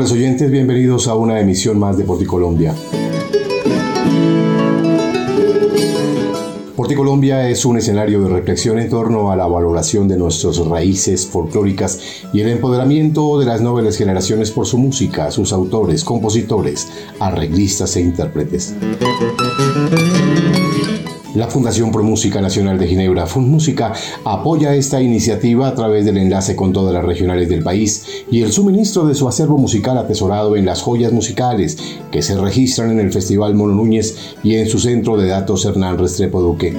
Amables oyentes, bienvenidos a una emisión más de Porticolombia. Porticolombia es un escenario de reflexión en torno a la valoración de nuestras raíces folclóricas y el empoderamiento de las nobles generaciones por su música, sus autores, compositores, arreglistas e intérpretes. La Fundación Pro Música Nacional de Ginebra, FunMúsica, apoya esta iniciativa a través del enlace con todas las regionales del país y el suministro de su acervo musical atesorado en las joyas musicales que se registran en el Festival Mono Núñez y en su centro de datos Hernán Restrepo Duque.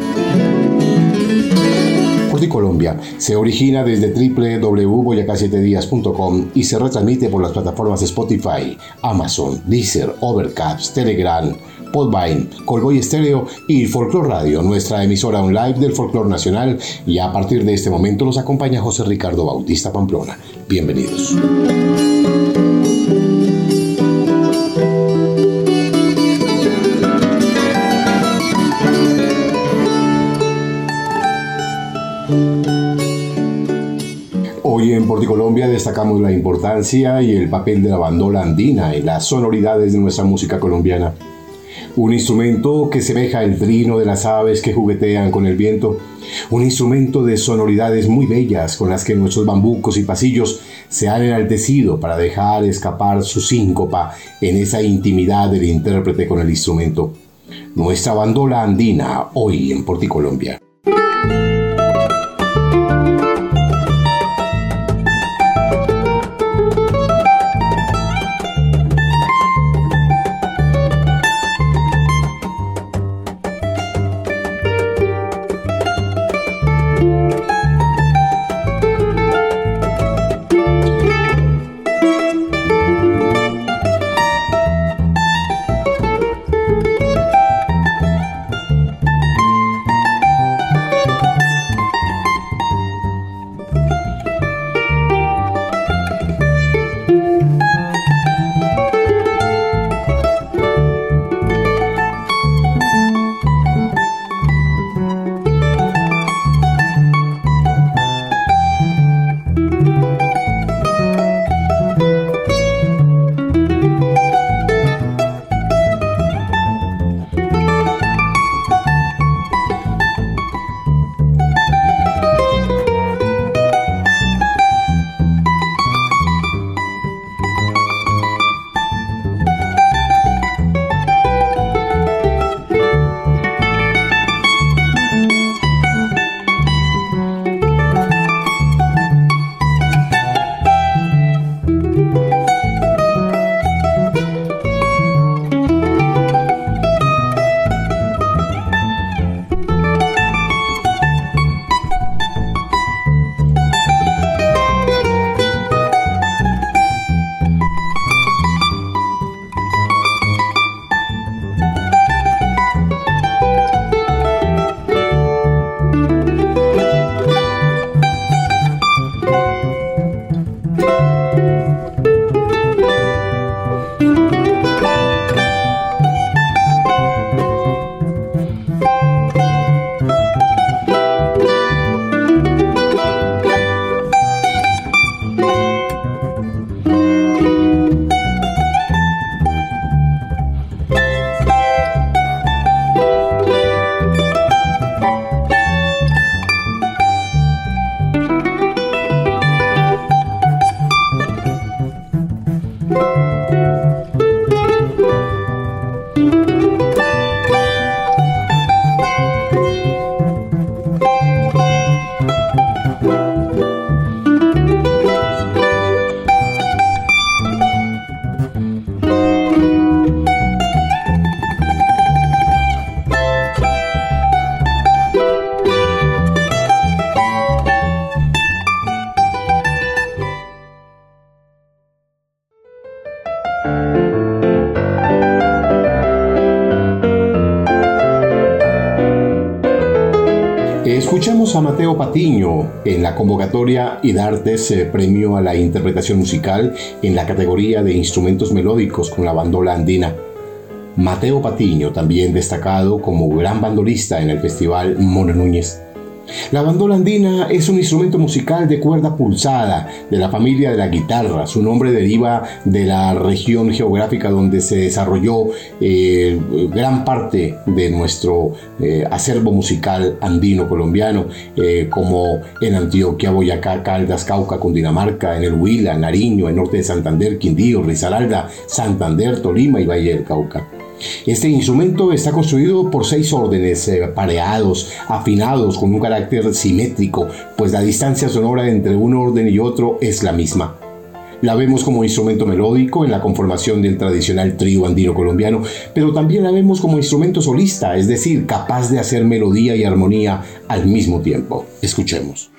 Colombia se origina desde www.boyacá7días.com y se retransmite por las plataformas Spotify, Amazon, Deezer, Overcast, Telegram, Podvine, Colboy Stereo y Folklore Radio, nuestra emisora online del folclore nacional. Y a partir de este momento nos acompaña José Ricardo Bautista Pamplona. Bienvenidos. Hoy en Porticolombia destacamos la importancia y el papel de la bandola andina en las sonoridades de nuestra música colombiana. Un instrumento que semeja el trino de las aves que juguetean con el viento. Un instrumento de sonoridades muy bellas con las que nuestros bambucos y pasillos se han enaltecido para dejar escapar su síncopa en esa intimidad del intérprete con el instrumento. Nuestra bandola andina hoy en Porticolombia. Mateo Patiño en la convocatoria IDARTES eh, Premio a la Interpretación Musical en la categoría de Instrumentos Melódicos con la bandola andina. Mateo Patiño, también destacado como gran bandolista en el Festival Mono Núñez. La bandola andina es un instrumento musical de cuerda pulsada de la familia de la guitarra. Su nombre deriva de la región geográfica donde se desarrolló eh, gran parte de nuestro eh, acervo musical andino colombiano, eh, como en Antioquia, Boyacá, Caldas, Cauca, Cundinamarca, en el Huila, Nariño, en norte de Santander, Quindío, Risaralda, Santander, Tolima y Valle del Cauca. Este instrumento está construido por seis órdenes eh, pareados, afinados con un carácter simétrico, pues la distancia sonora entre un orden y otro es la misma. La vemos como instrumento melódico en la conformación del tradicional trío andino colombiano, pero también la vemos como instrumento solista, es decir, capaz de hacer melodía y armonía al mismo tiempo. Escuchemos.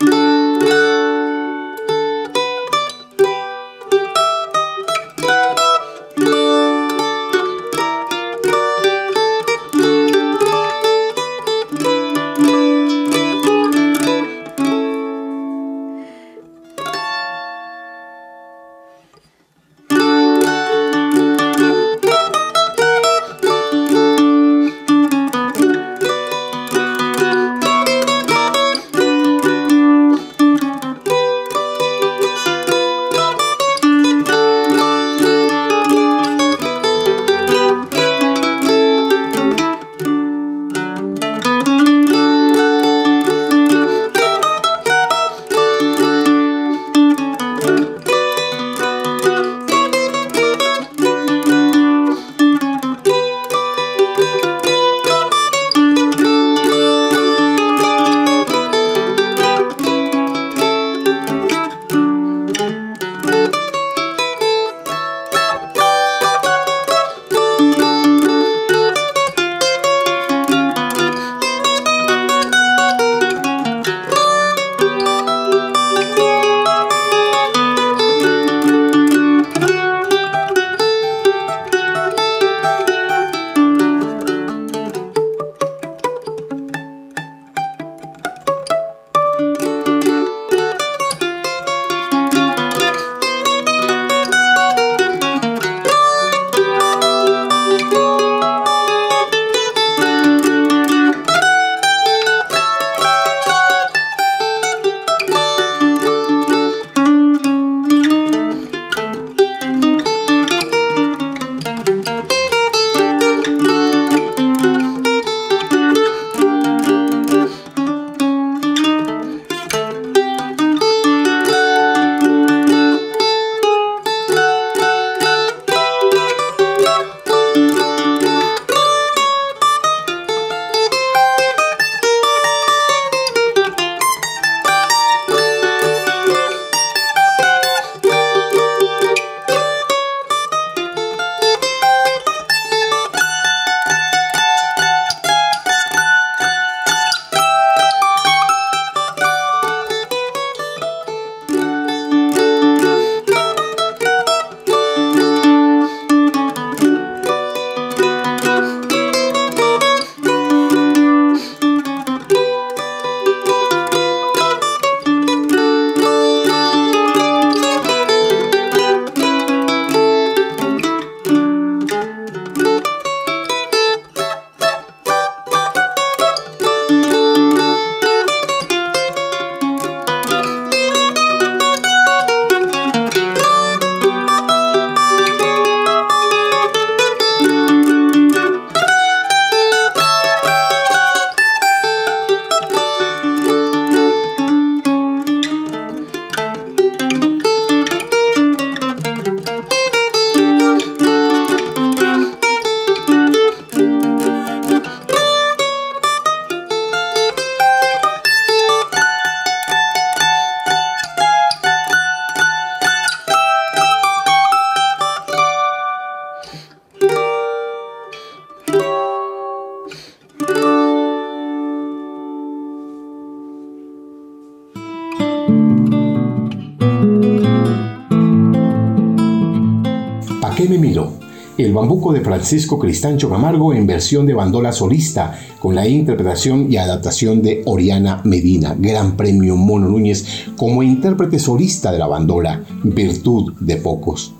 El bambuco de Francisco Cristancho Camargo en versión de bandola solista, con la interpretación y adaptación de Oriana Medina, Gran Premio Mono Núñez como intérprete solista de la bandola, virtud de pocos.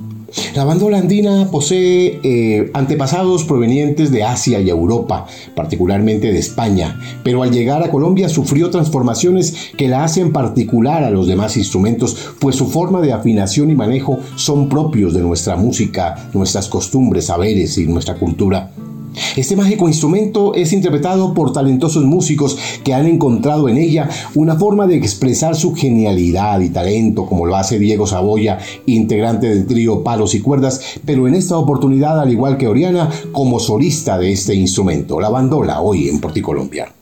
La bandola andina posee eh, antepasados provenientes de Asia y Europa, particularmente de España, pero al llegar a Colombia sufrió transformaciones que la hacen particular a los demás instrumentos, pues su forma de afinación y manejo son propios de nuestra música, nuestras costumbres, saberes y nuestra cultura. Este mágico instrumento es interpretado por talentosos músicos que han encontrado en ella una forma de expresar su genialidad y talento, como lo hace Diego Saboya, integrante del trío Palos y Cuerdas, pero en esta oportunidad, al igual que Oriana, como solista de este instrumento, la bandola, hoy en Porticolombia.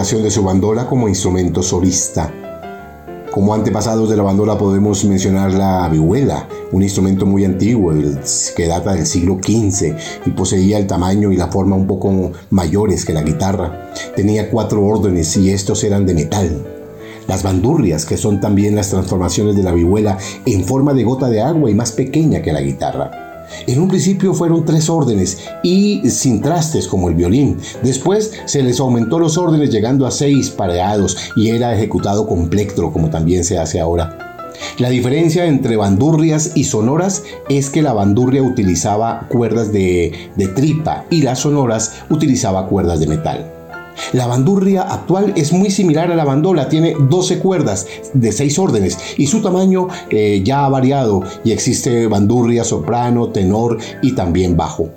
De su bandola como instrumento solista. Como antepasados de la bandola podemos mencionar la vihuela, un instrumento muy antiguo que data del siglo XV y poseía el tamaño y la forma un poco mayores que la guitarra. Tenía cuatro órdenes y estos eran de metal. Las bandurrias, que son también las transformaciones de la vihuela en forma de gota de agua y más pequeña que la guitarra. En un principio fueron tres órdenes y sin trastes como el violín. Después se les aumentó los órdenes llegando a seis pareados y era ejecutado con plectro como también se hace ahora. La diferencia entre bandurrias y sonoras es que la bandurria utilizaba cuerdas de, tripa y las sonoras utilizaba cuerdas de metal. La bandurria actual es muy similar a la bandola, tiene 12 cuerdas de 6 órdenes y su tamaño eh, ya ha variado y existe bandurria, soprano, tenor y también bajo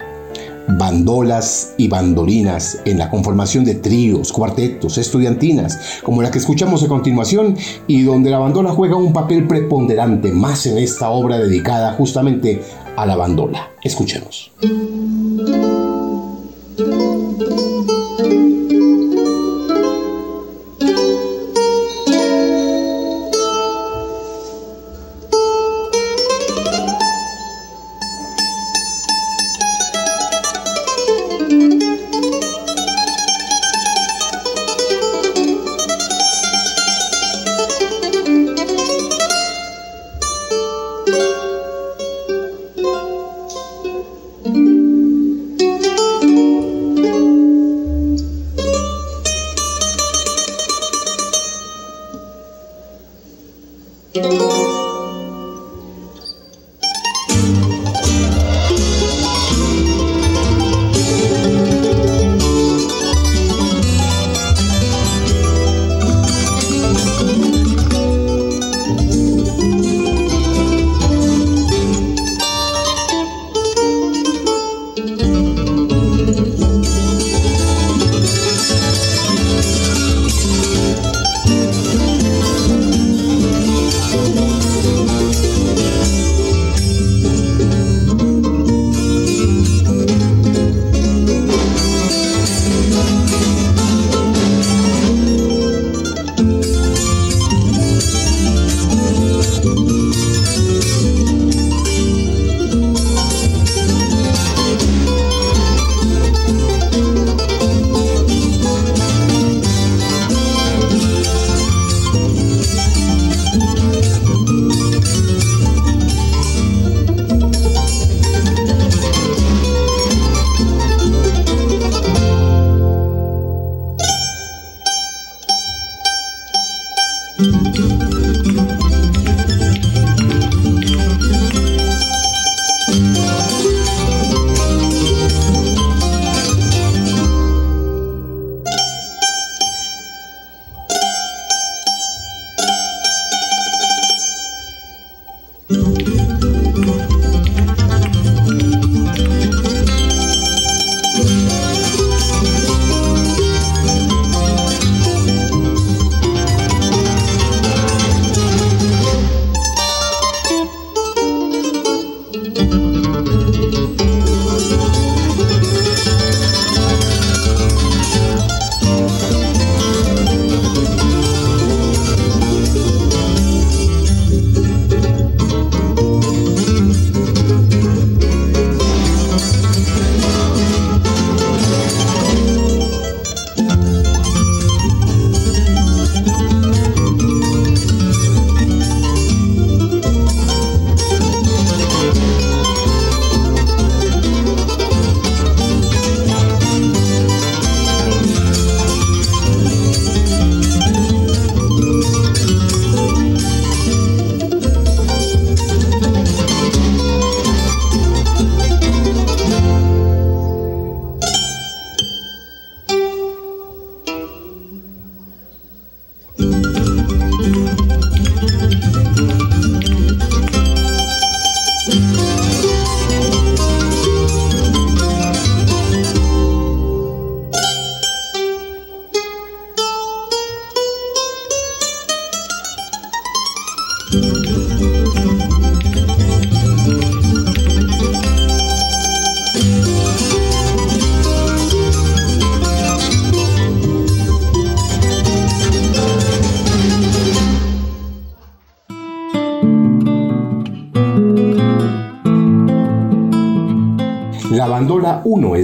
bandolas y bandolinas en la conformación de tríos, cuartetos, estudiantinas, como la que escuchamos a continuación, y donde la bandola juega un papel preponderante más en esta obra dedicada justamente a la bandola. Escuchemos.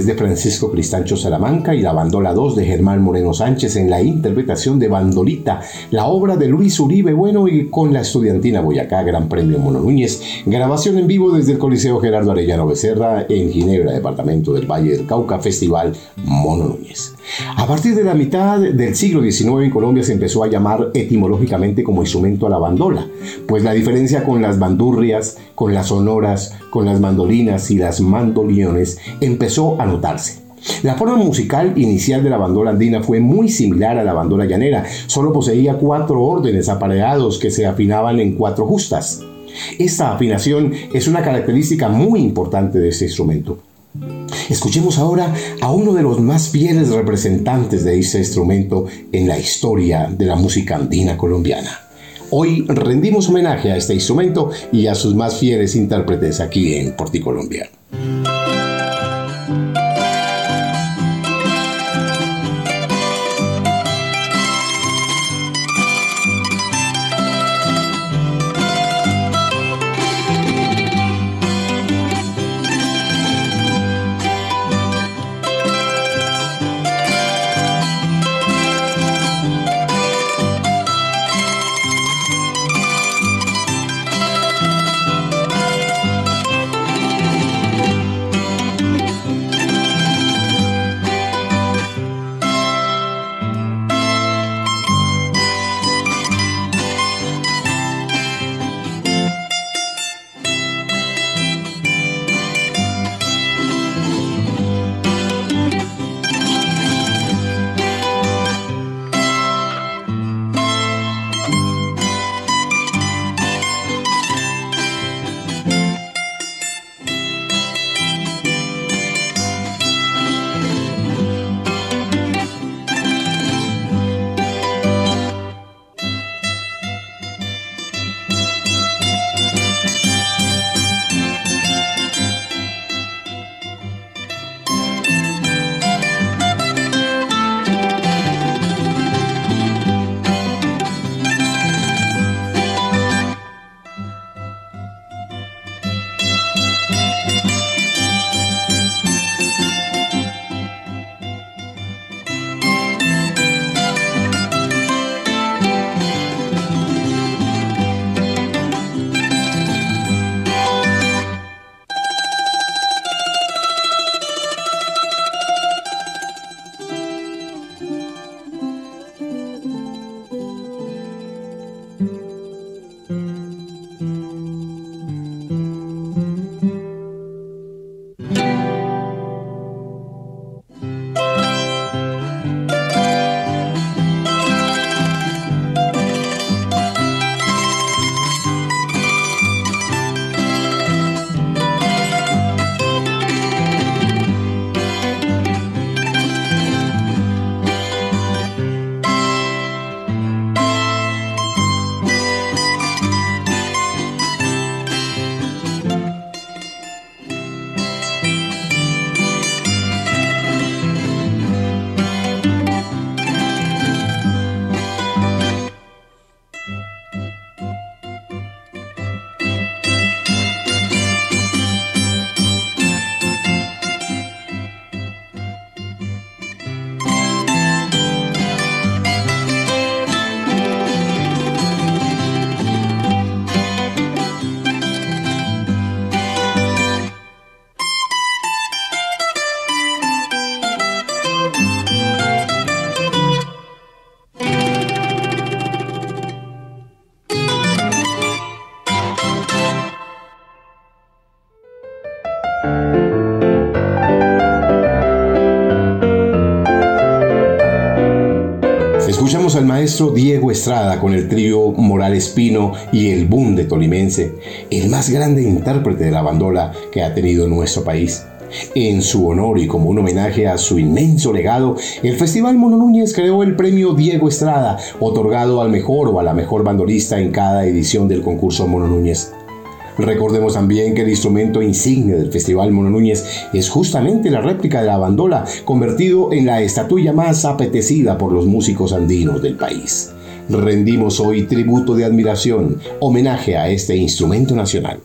Bandola 1 es de Francisco Cristancho Salamanca y la bandola 2 de Germán Moreno Sánchez en la interpretación de Bandolita, la obra de Luis Uribe Bueno y con la estudiantina Boyacá Gran Premio Mono Núñez, grabación en vivo desde el Coliseo Gerardo Arellano Becerra en Ginebra, departamento del Valle del Cauca, Festival Mono Núñez. A partir de la mitad del siglo XIX en Colombia se empezó a llamar etimológicamente como instrumento a la bandola, pues la diferencia con las bandurrias, con las sonoras, con las mandolinas y las mandoliones empezó a notarse. La forma musical inicial de la bandola andina fue muy similar a la bandola llanera, solo poseía cuatro órdenes apareados que se afinaban en cuatro justas. Esta afinación es una característica muy importante de este instrumento. Escuchemos ahora a uno de los más fieles representantes de este instrumento en la historia de la música andina colombiana. Hoy rendimos homenaje a este instrumento y a sus más fieles intérpretes aquí en Porticolombia. Maestro Diego Estrada con el trío Morales Pino y el boom de Tolimense, el más grande intérprete de la bandola que ha tenido nuestro país. En su honor y como un homenaje a su inmenso legado, el Festival Mono Núñez creó el premio Diego Estrada, otorgado al mejor o a la mejor bandolista en cada edición del concurso Mono Núñez. Recordemos también que el instrumento insigne del Festival Mono Núñez es justamente la réplica de la bandola, convertido en la estatuilla más apetecida por los músicos andinos del país. Rendimos hoy tributo de admiración, homenaje a este instrumento nacional.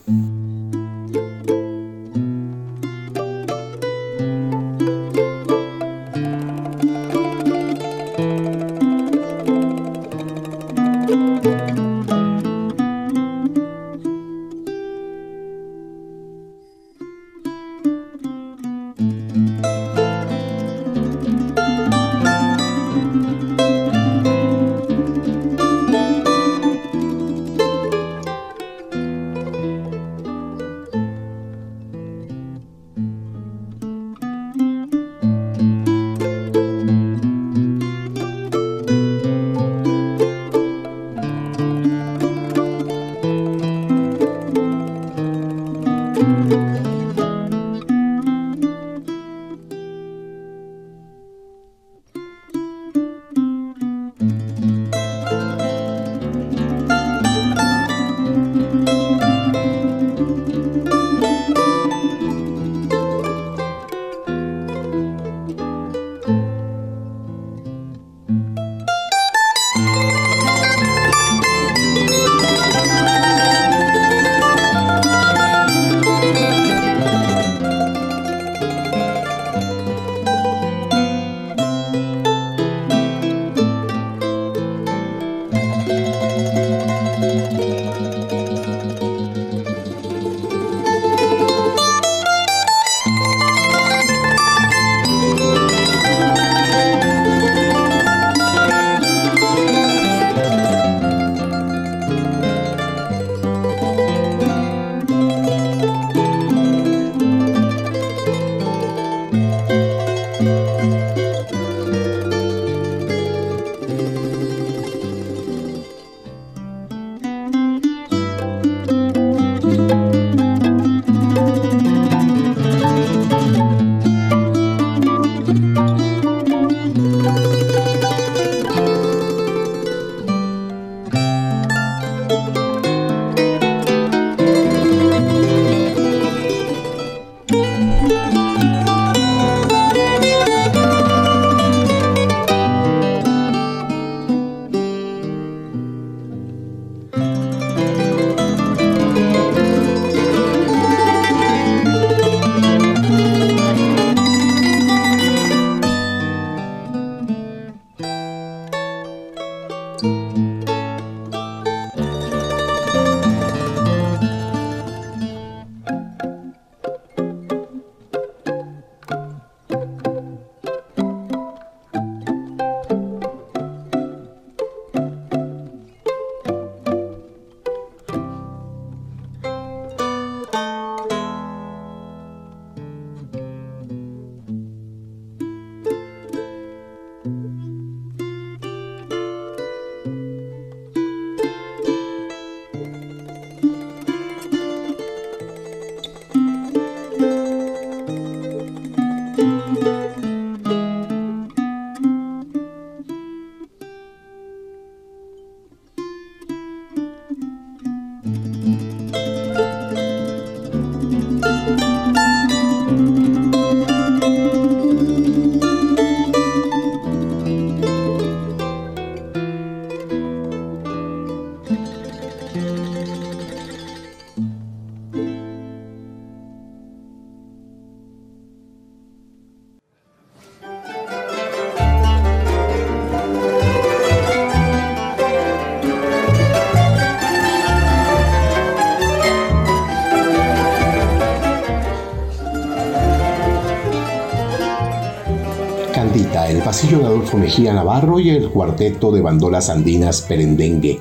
Pasillo de Adolfo Mejía Navarro y el cuarteto de bandolas andinas Perendengue.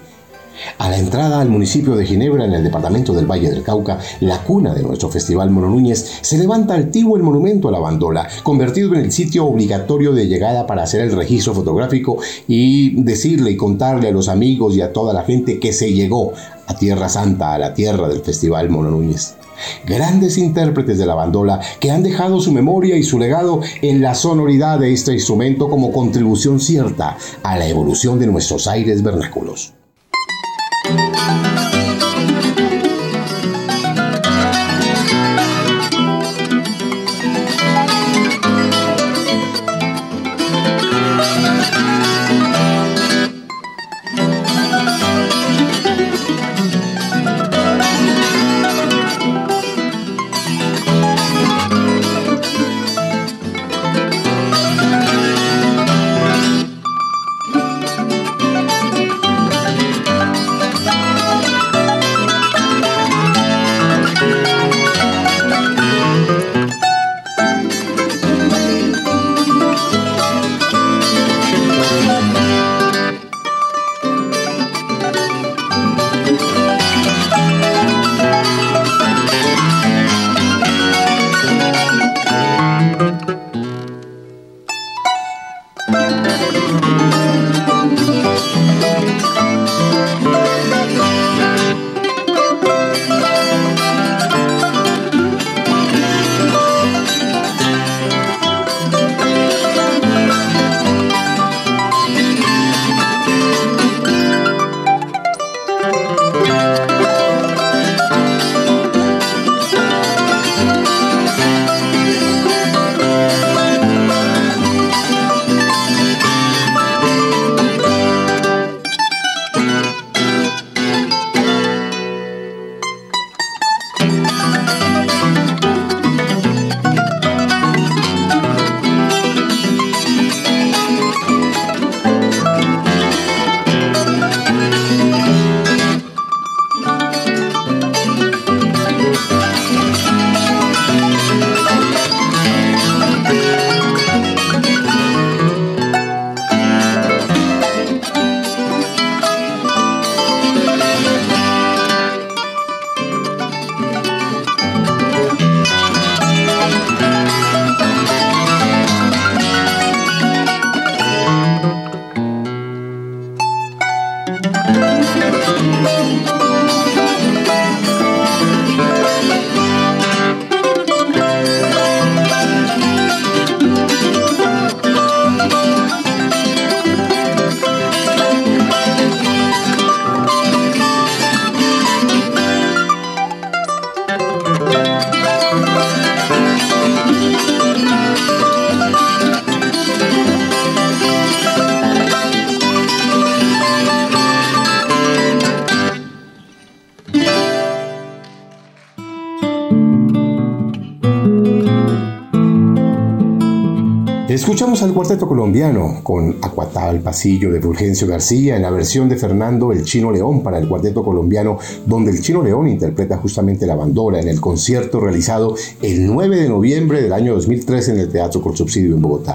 A la entrada al municipio de Ginebra, en el departamento del Valle del Cauca, la cuna de nuestro Festival Mono Núñez, se levanta altivo el monumento a la bandola, convertido en el sitio obligatorio de llegada para hacer el registro fotográfico y decirle y contarle a los amigos y a toda la gente que se llegó a Tierra Santa, a la tierra del Festival Mono Núñez grandes intérpretes de la bandola que han dejado su memoria y su legado en la sonoridad de este instrumento como contribución cierta a la evolución de nuestros aires vernáculos. Colombiano con Acuatá al pasillo de Fulgencio García en la versión de Fernando El Chino León para el cuarteto colombiano, donde el Chino León interpreta justamente la bandola en el concierto realizado el 9 de noviembre del año 2003 en el Teatro Subsidio en Bogotá.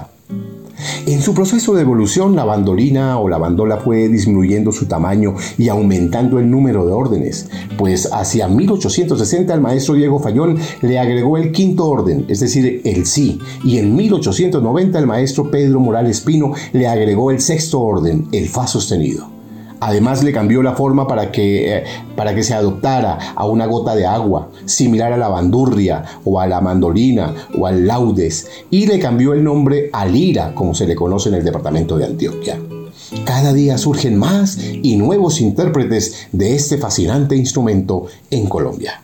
Su proceso de evolución, la bandolina o la bandola fue disminuyendo su tamaño y aumentando el número de órdenes, pues hacia 1860 el maestro Diego Fallón le agregó el quinto orden, es decir, el sí, y en 1890 el maestro Pedro Morales Pino le agregó el sexto orden, el fa sostenido. Además le cambió la forma para que, eh, para que se adoptara a una gota de agua, similar a la bandurria o a la mandolina o al laudes, y le cambió el nombre a lira, como se le conoce en el departamento de Antioquia. Cada día surgen más y nuevos intérpretes de este fascinante instrumento en Colombia.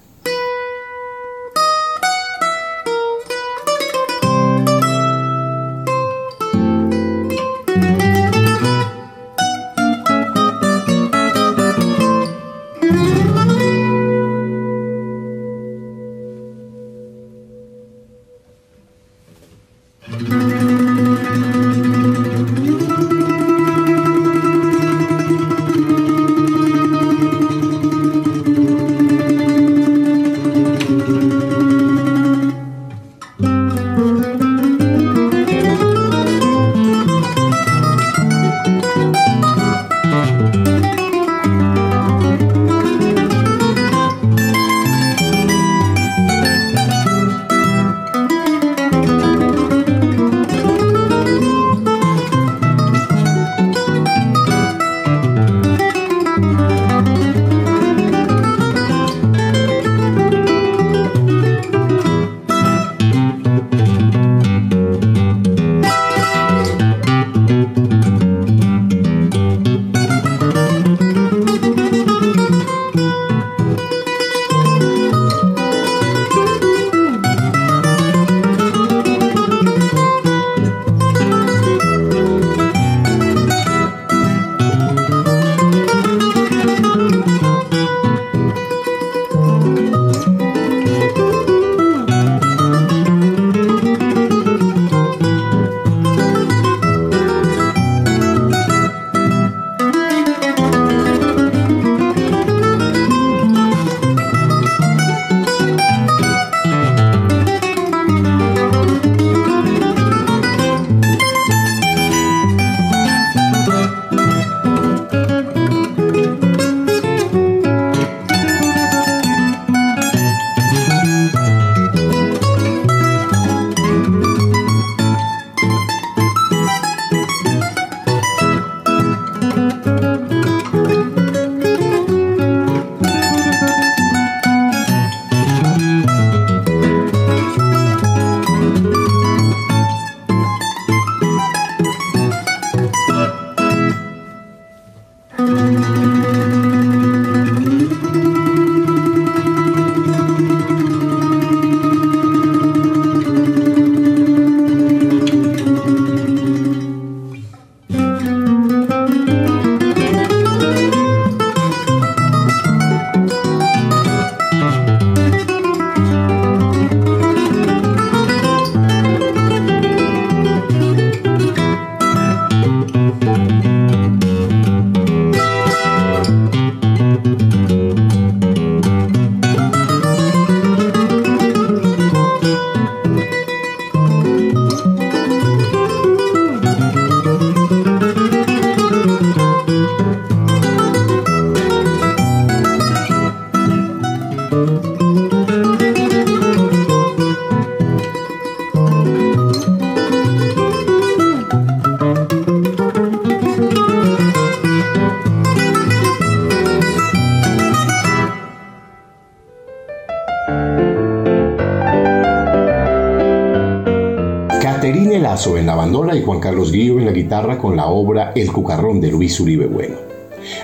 Juan Carlos Guillo en la guitarra con la obra El Cucarrón de Luis Uribe Bueno.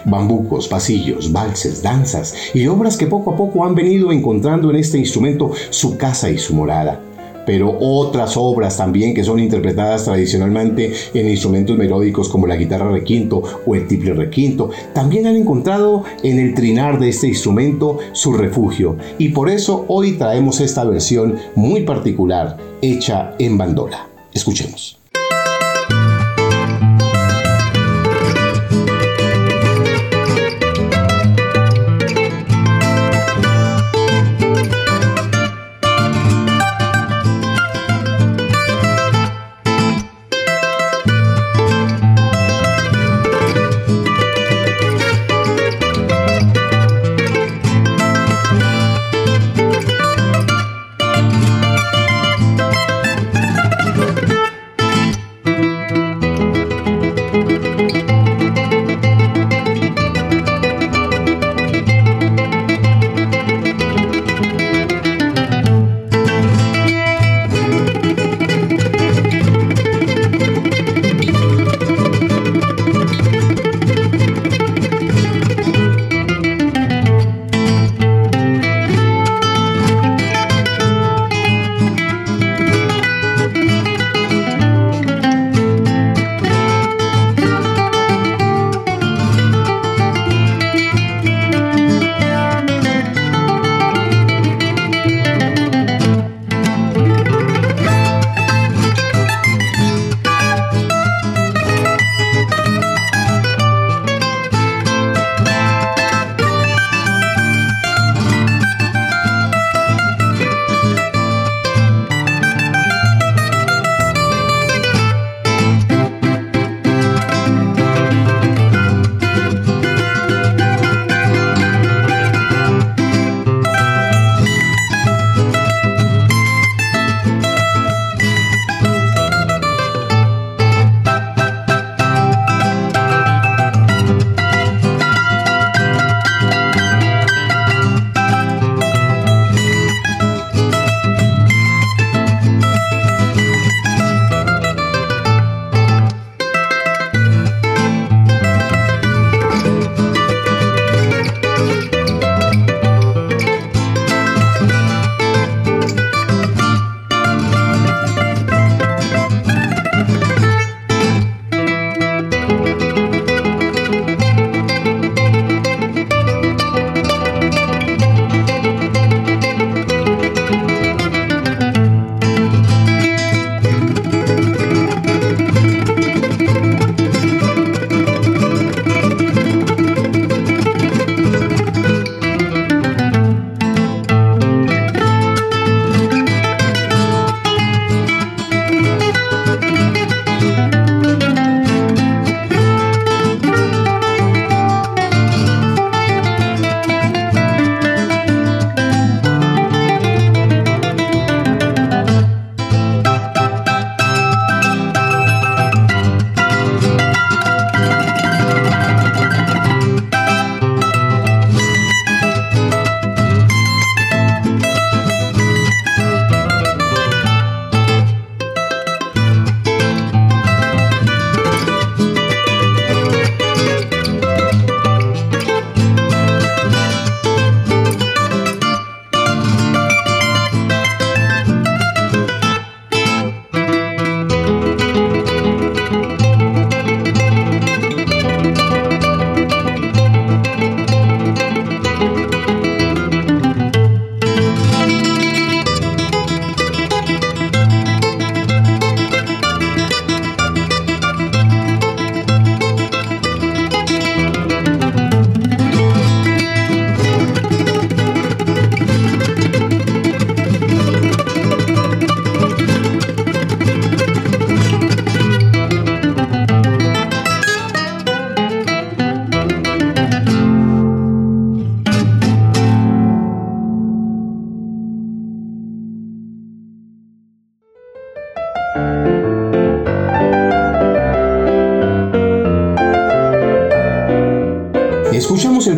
Bambucos, pasillos, valses, danzas y obras que poco a poco han venido encontrando en este instrumento su casa y su morada pero otras obras también que son interpretadas tradicionalmente en instrumentos melódicos como la guitarra requinto o el tiple requinto, también han encontrado en el trinar de este instrumento su refugio y por eso hoy traemos esta versión muy particular hecha en bandola. Escuchemos.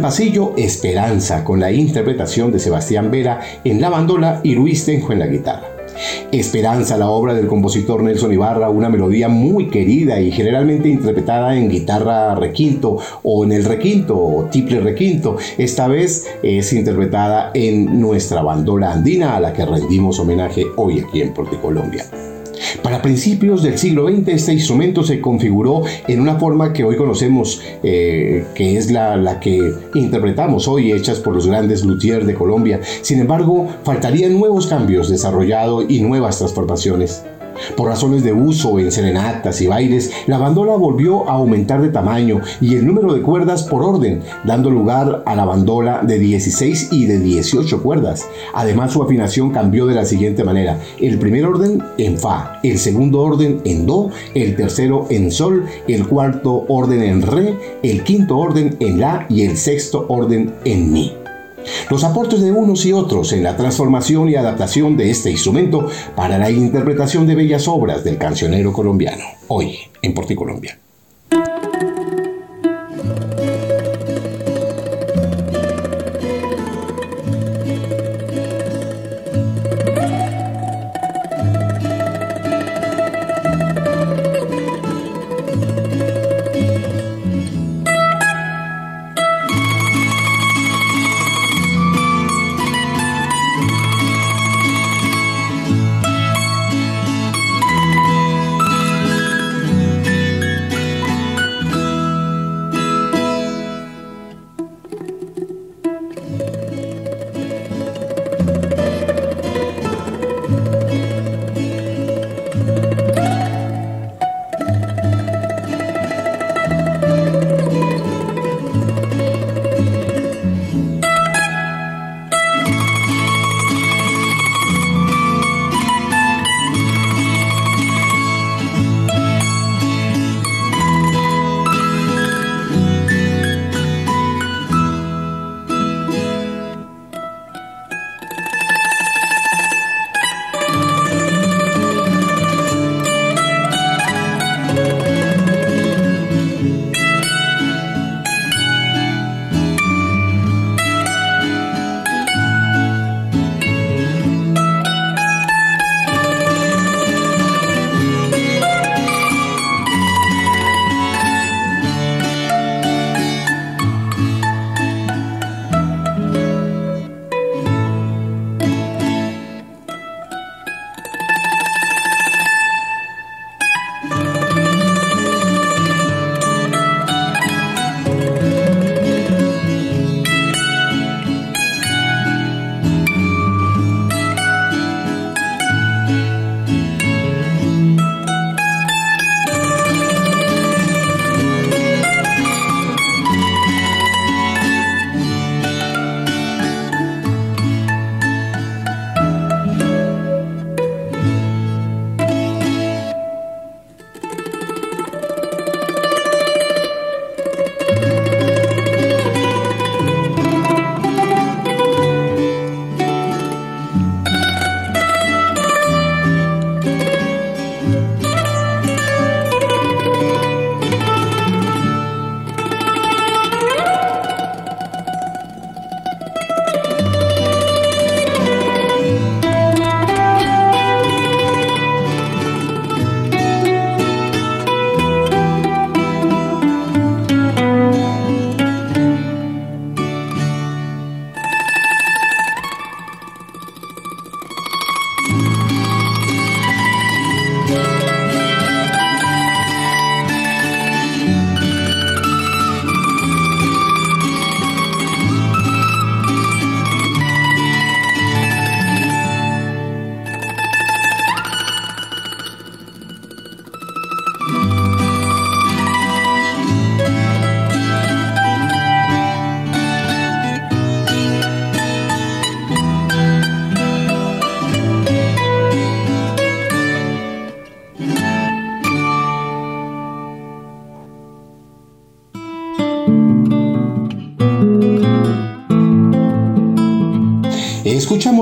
Pasillo Esperanza con la interpretación de Sebastián Vera en la bandola y Luis Tenjo en la guitarra. Esperanza, la obra del compositor Nelson Ibarra, una melodía muy querida y generalmente interpretada en guitarra requinto o en el requinto o triple requinto. Esta vez es interpretada en nuestra bandola andina a la que rendimos homenaje hoy aquí en Colombia. Principios del siglo XX este instrumento se configuró en una forma que hoy conocemos, eh, que es la, la, que interpretamos hoy, hechas por los grandes luthiers de Colombia. Sin embargo, faltarían nuevos cambios desarrollados y nuevas transformaciones. Por razones de uso en serenatas y bailes, la bandola volvió a aumentar de tamaño y el número de cuerdas por orden, dando lugar a la bandola de 16 y de 18 cuerdas. Además, su afinación cambió de la siguiente manera. El primer orden en Fa, el segundo orden en Do, el tercero en Sol, el cuarto orden en Re, el quinto orden en La y el sexto orden en Mi. Los aportes de unos y otros en la transformación y adaptación de este instrumento para la interpretación de bellas obras del cancionero colombiano, hoy en Porticolombia.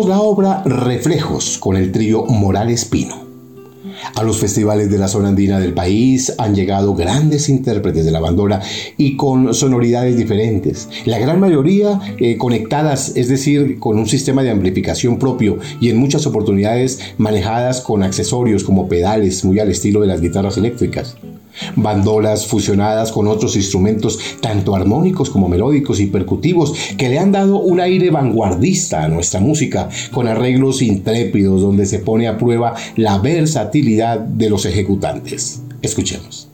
La obra Reflejos con el trío Morales Pino. A los festivales de la zona andina del país han llegado grandes intérpretes de la bandola y con sonoridades diferentes. La gran mayoría eh, conectadas, es decir, con un sistema de amplificación propio y en muchas oportunidades manejadas con accesorios como pedales muy al estilo de las guitarras eléctricas bandolas fusionadas con otros instrumentos tanto armónicos como melódicos y percutivos que le han dado un aire vanguardista a nuestra música, con arreglos intrépidos donde se pone a prueba la versatilidad de los ejecutantes. Escuchemos.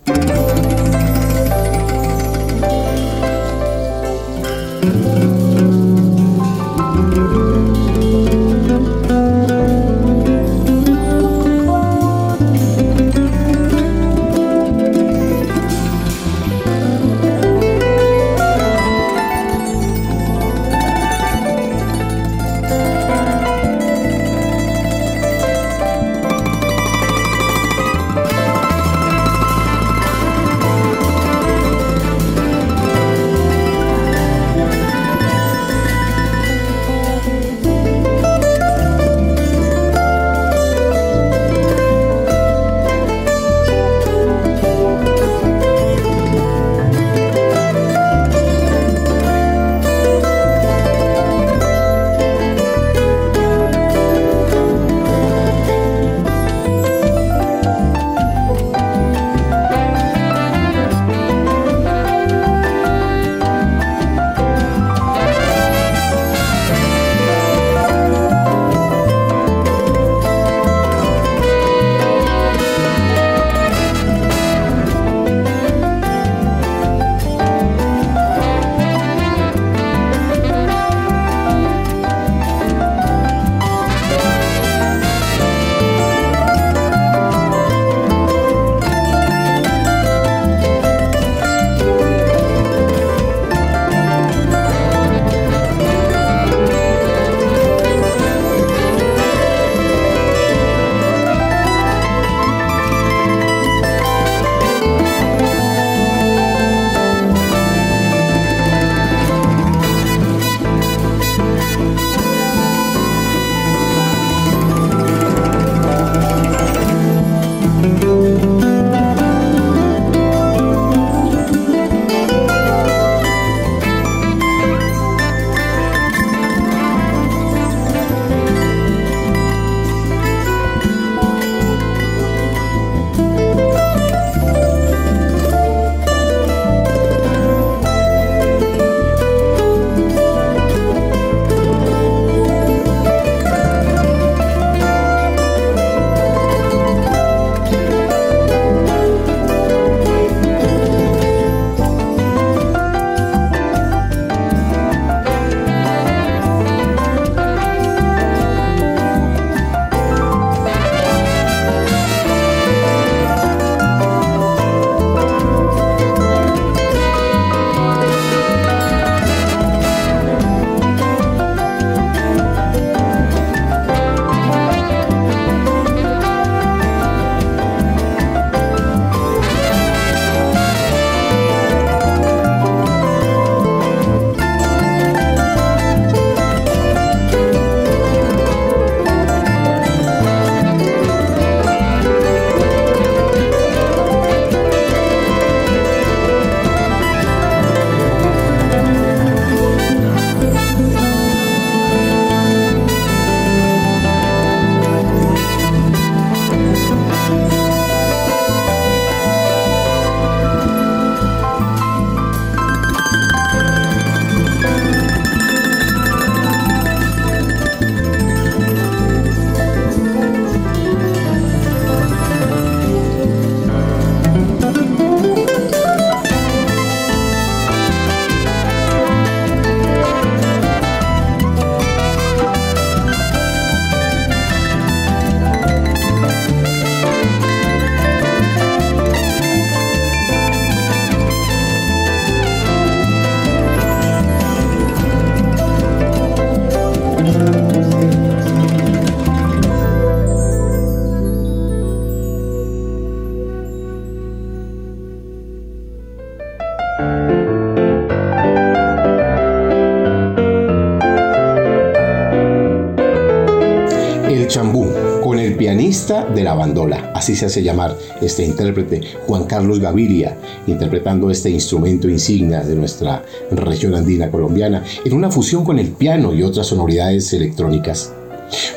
De la bandola, así se hace llamar este intérprete, Juan Carlos Gaviria, interpretando este instrumento insignia de nuestra región andina colombiana, en una fusión con el piano y otras sonoridades electrónicas.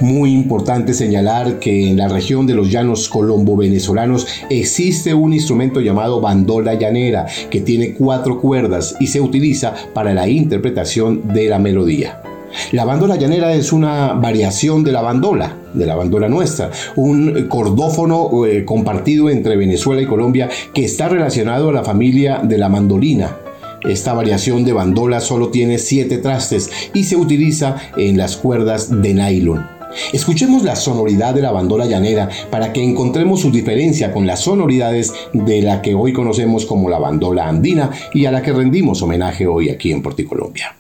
Muy importante señalar que en la región de los llanos colombo-venezolanos existe un instrumento llamado bandola llanera que tiene cuatro cuerdas y se utiliza para la interpretación de la melodía. La bandola llanera es una variación de la bandola, de la bandola nuestra, un cordófono eh, compartido entre Venezuela y Colombia que está relacionado a la familia de la mandolina. Esta variación de bandola solo tiene siete trastes y se utiliza en las cuerdas de nylon. Escuchemos la sonoridad de la bandola llanera para que encontremos su diferencia con las sonoridades de la que hoy conocemos como la bandola andina y a la que rendimos homenaje hoy aquí en Porticolombia.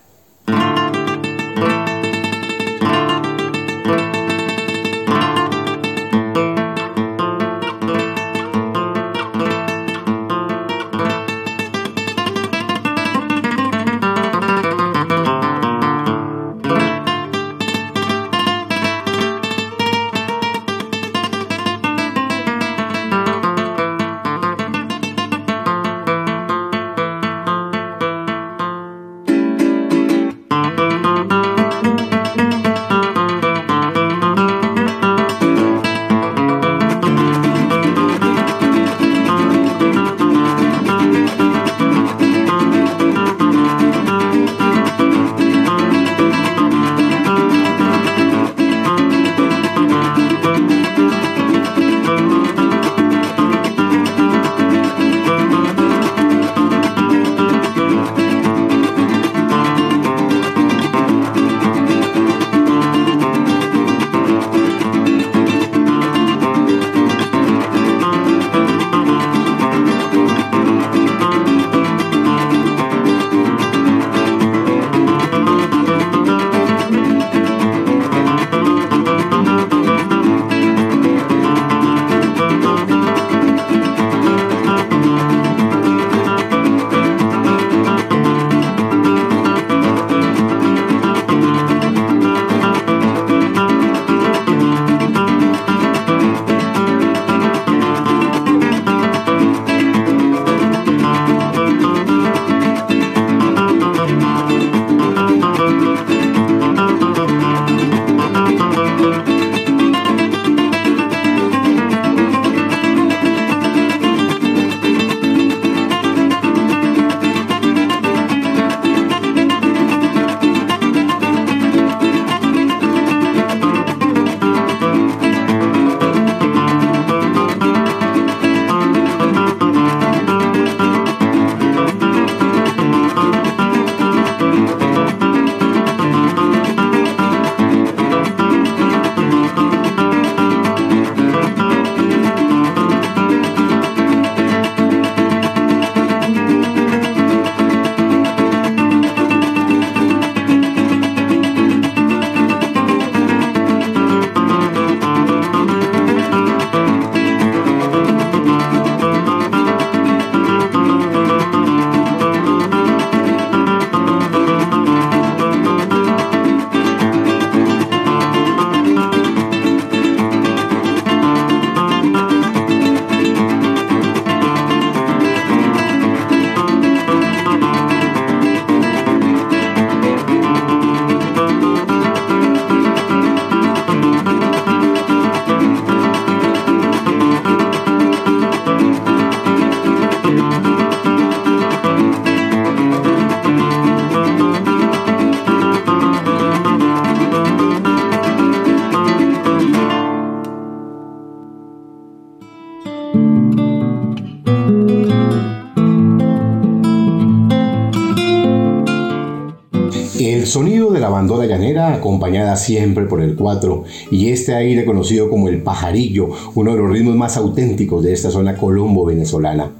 Acompañada siempre por el cuatro y este aire conocido como el pajarillo, uno de los ritmos más auténticos de esta zona colombo-venezolana.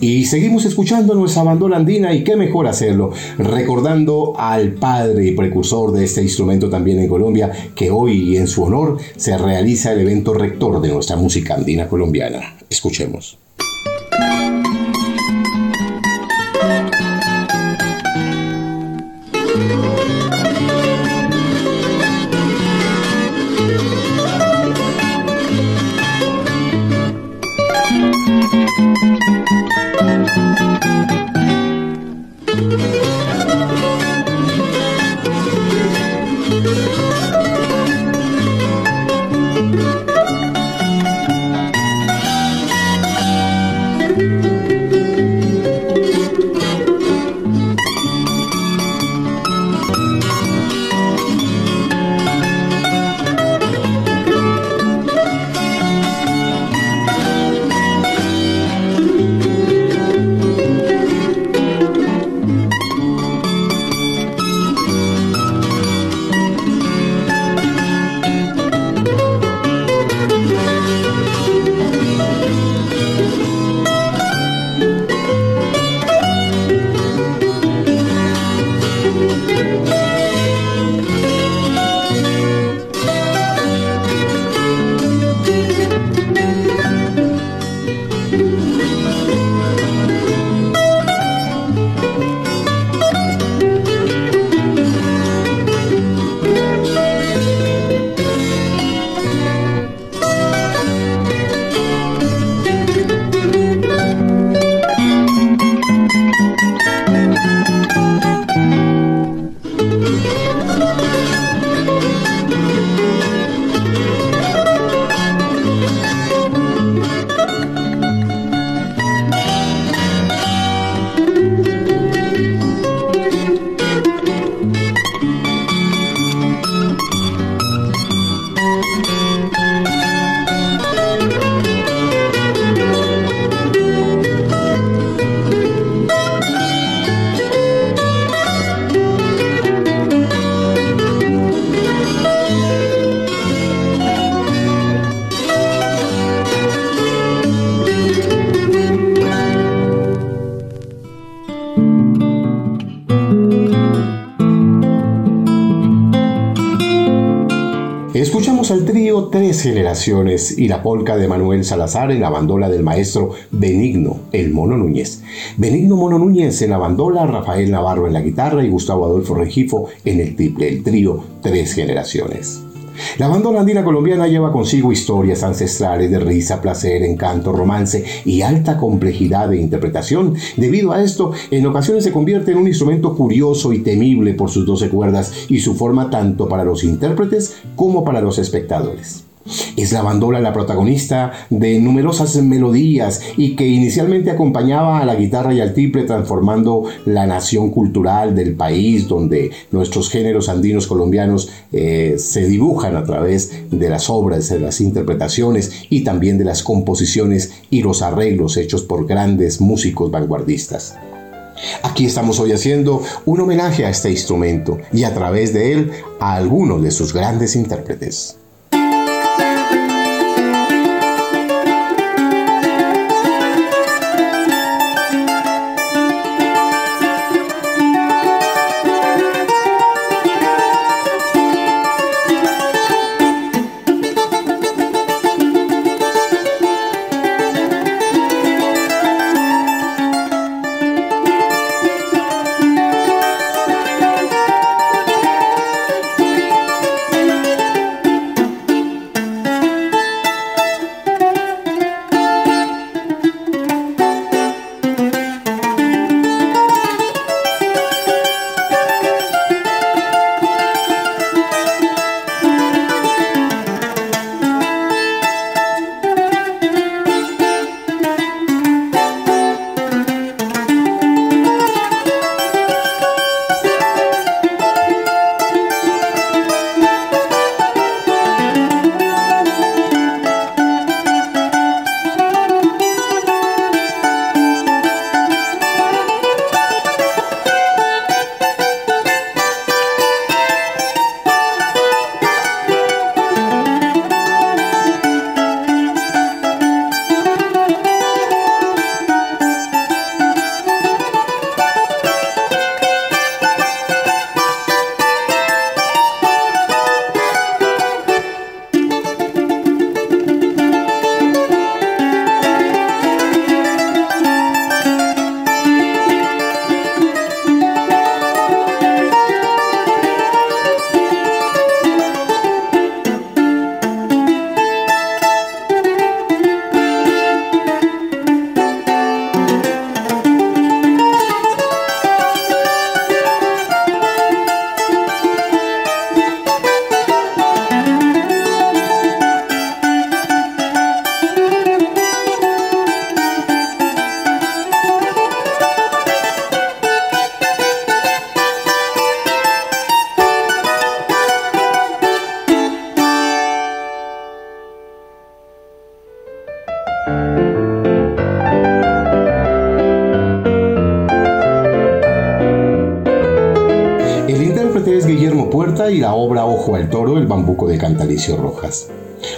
Y seguimos escuchando nuestra bandola andina y qué mejor hacerlo, recordando al padre y precursor de este instrumento también en Colombia, que hoy en su honor se realiza el evento rector de nuestra música andina colombiana. Escuchemos. Tres Generaciones y la polca de Manuel Salazar en la bandola del maestro Benigno, el Mono Núñez. Benigno Mono Núñez en la bandola, Rafael Navarro en la guitarra y Gustavo Adolfo Regifo en el triple, el trío Tres Generaciones. La banda andina colombiana lleva consigo historias ancestrales de risa, placer, encanto, romance y alta complejidad de interpretación. Debido a esto, en ocasiones se convierte en un instrumento curioso y temible por sus doce cuerdas y su forma tanto para los intérpretes como para los espectadores. Es la bandola la protagonista de numerosas melodías y que inicialmente acompañaba a la guitarra y al triple transformando la nación cultural del país donde nuestros géneros andinos colombianos eh, se dibujan a través de las obras, de las interpretaciones y también de las composiciones y los arreglos hechos por grandes músicos vanguardistas. Aquí estamos hoy haciendo un homenaje a este instrumento y a través de él a algunos de sus grandes intérpretes. Y la obra Ojo al Toro, el bambuco de Cantalicio Rojas.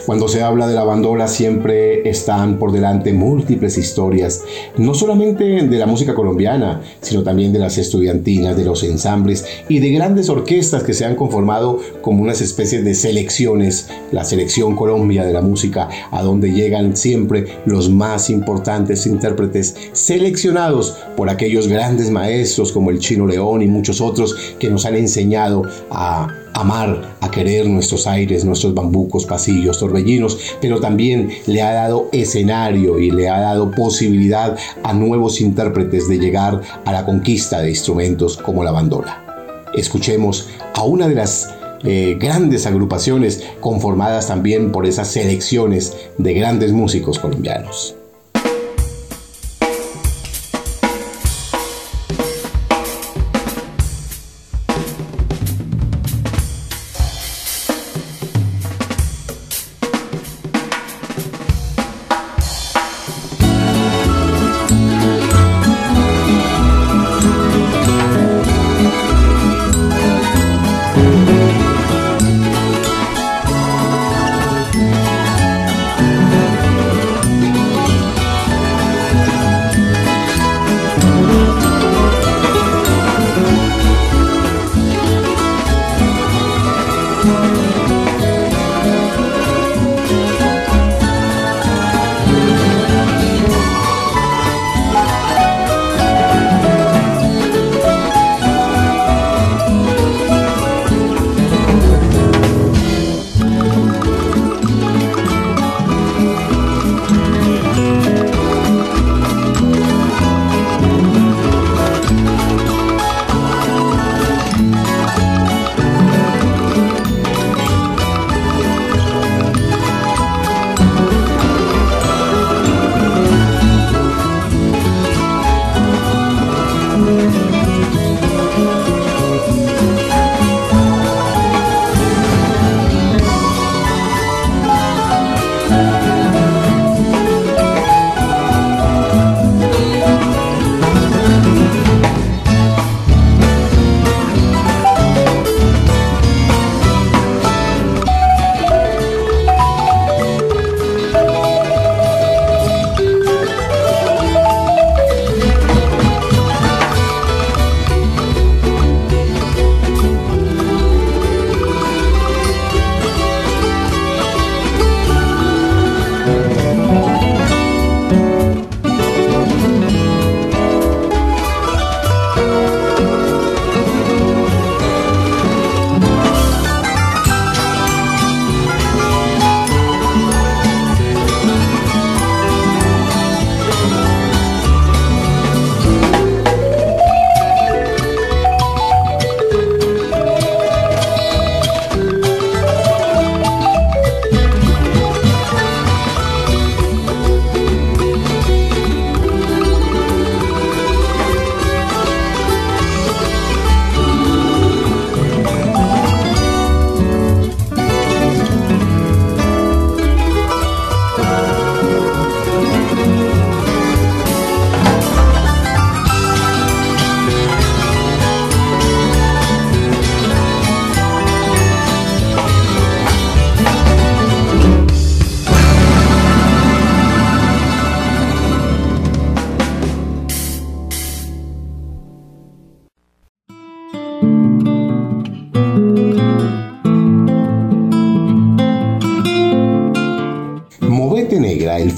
Cuando se habla de la bandola siempre están por delante múltiples historias, no solamente de la música colombiana, sino también de las estudiantinas, de los ensambles y de grandes orquestas que se han conformado como unas especies de selecciones, la selección Colombia de la música, a donde llegan siempre los más importantes intérpretes seleccionados por aquellos grandes maestros como el Chino León y muchos otros que nos han enseñado a amar, a querer nuestros aires, nuestros bambucos, pasillos, torbellinos, pero también le ha dado escenario y le ha dado posibilidad a nuevos intérpretes de llegar a la conquista de instrumentos como la bandola. Escuchemos a una de las eh, grandes agrupaciones conformadas también por esas selecciones de grandes músicos colombianos.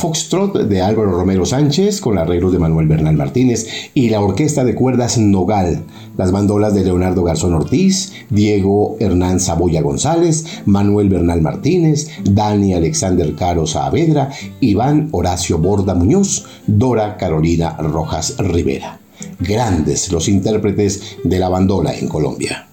Foxtrot de Álvaro Romero Sánchez con arreglos de Manuel Bernal Martínez y la orquesta de cuerdas Nogal, las bandolas de Leonardo Garzón Ortiz, Diego Hernán Saboya González, Manuel Bernal Martínez, Dani Alexander Caro Saavedra, Iván Horacio Borda Muñoz, Dora Carolina Rojas Rivera. Grandes los intérpretes de la bandola en Colombia.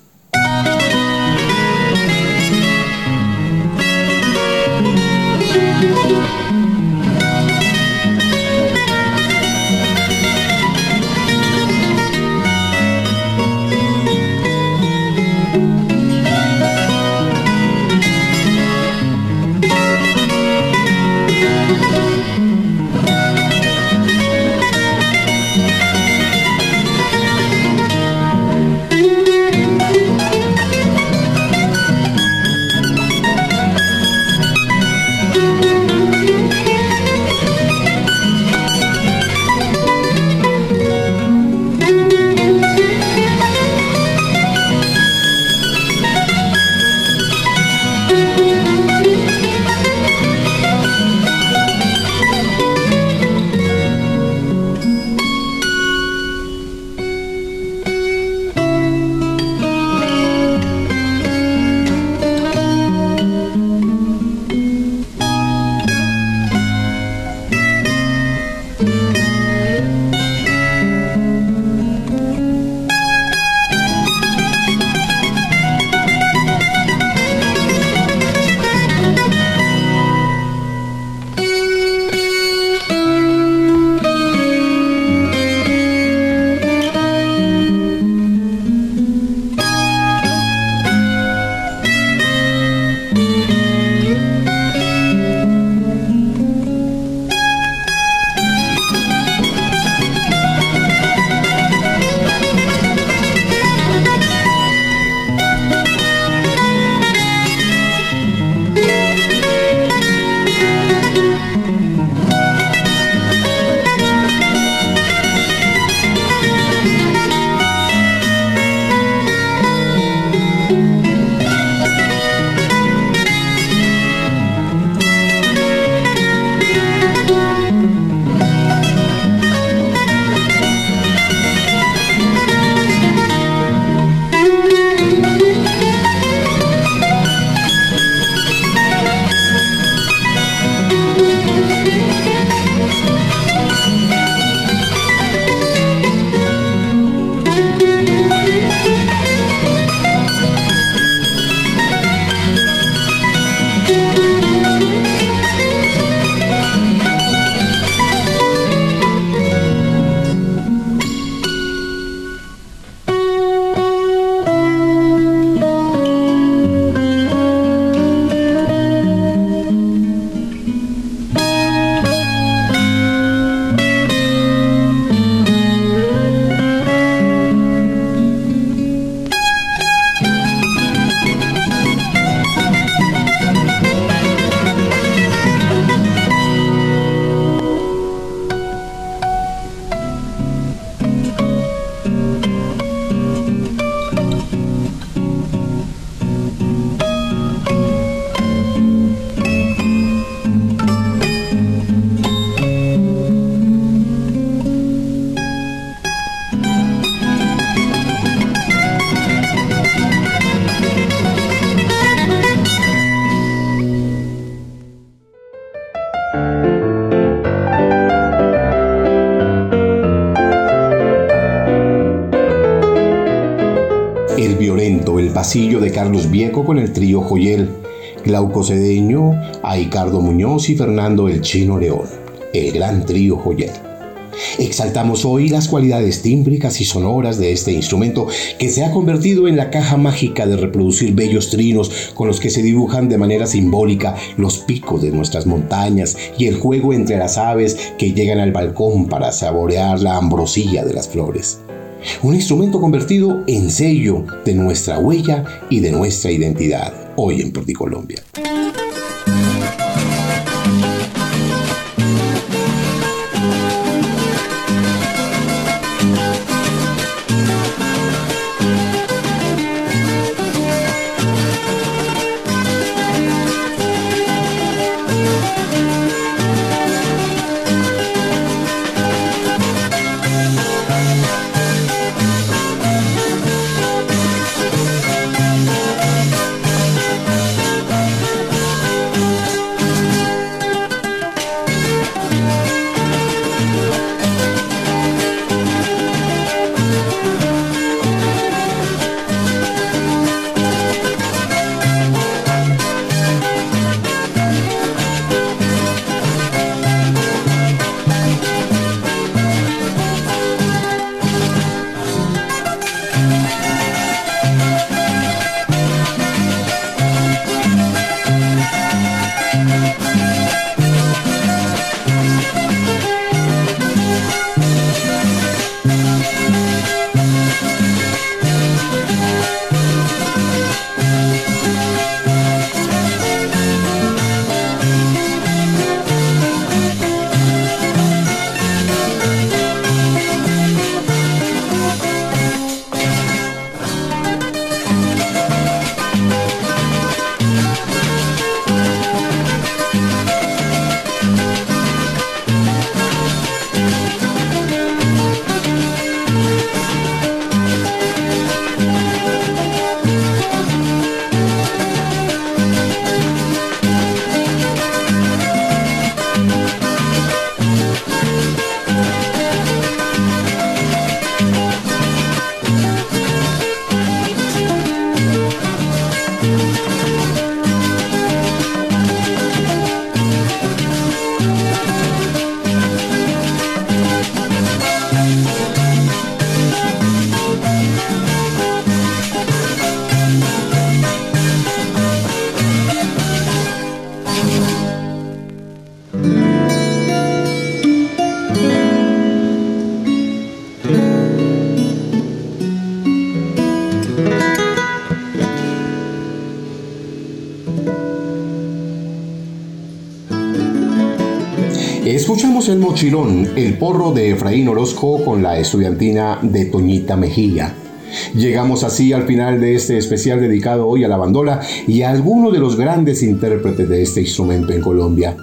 De Carlos Vieco con el trío Joyel, Glauco Cedeño, Aicardo Muñoz y Fernando el Chino León, el gran trío Joyel. Exaltamos hoy las cualidades tímbricas y sonoras de este instrumento que se ha convertido en la caja mágica de reproducir bellos trinos con los que se dibujan de manera simbólica los picos de nuestras montañas y el juego entre las aves que llegan al balcón para saborear la ambrosía de las flores. Un instrumento convertido en sello de nuestra huella y de nuestra identidad hoy en Colombia. Mochilón, el porro de Efraín Orozco con la estudiantina de Toñita Mejía. Llegamos así al final de este especial dedicado hoy a la bandola y a algunos de los grandes intérpretes de este instrumento en Colombia.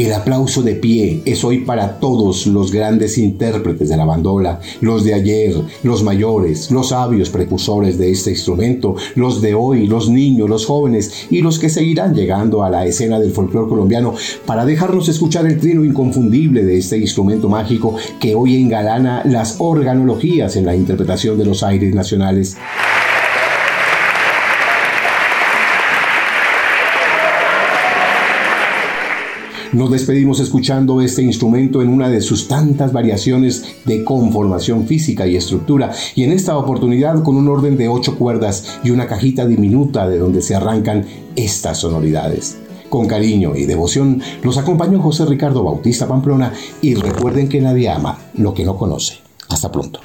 El aplauso de pie es hoy para todos los grandes intérpretes de la bandola, los de ayer, los mayores, los sabios precursores de este instrumento, los de hoy, los niños, los jóvenes y los que seguirán llegando a la escena del folclore colombiano para dejarnos escuchar el trino inconfundible de este instrumento mágico que hoy engalana las organologías en la interpretación de los aires nacionales. Nos despedimos escuchando este instrumento en una de sus tantas variaciones de conformación física y estructura, y en esta oportunidad con un orden de ocho cuerdas y una cajita diminuta de donde se arrancan estas sonoridades. Con cariño y devoción los acompañó José Ricardo Bautista Pamplona y recuerden que nadie ama lo que no conoce. Hasta pronto.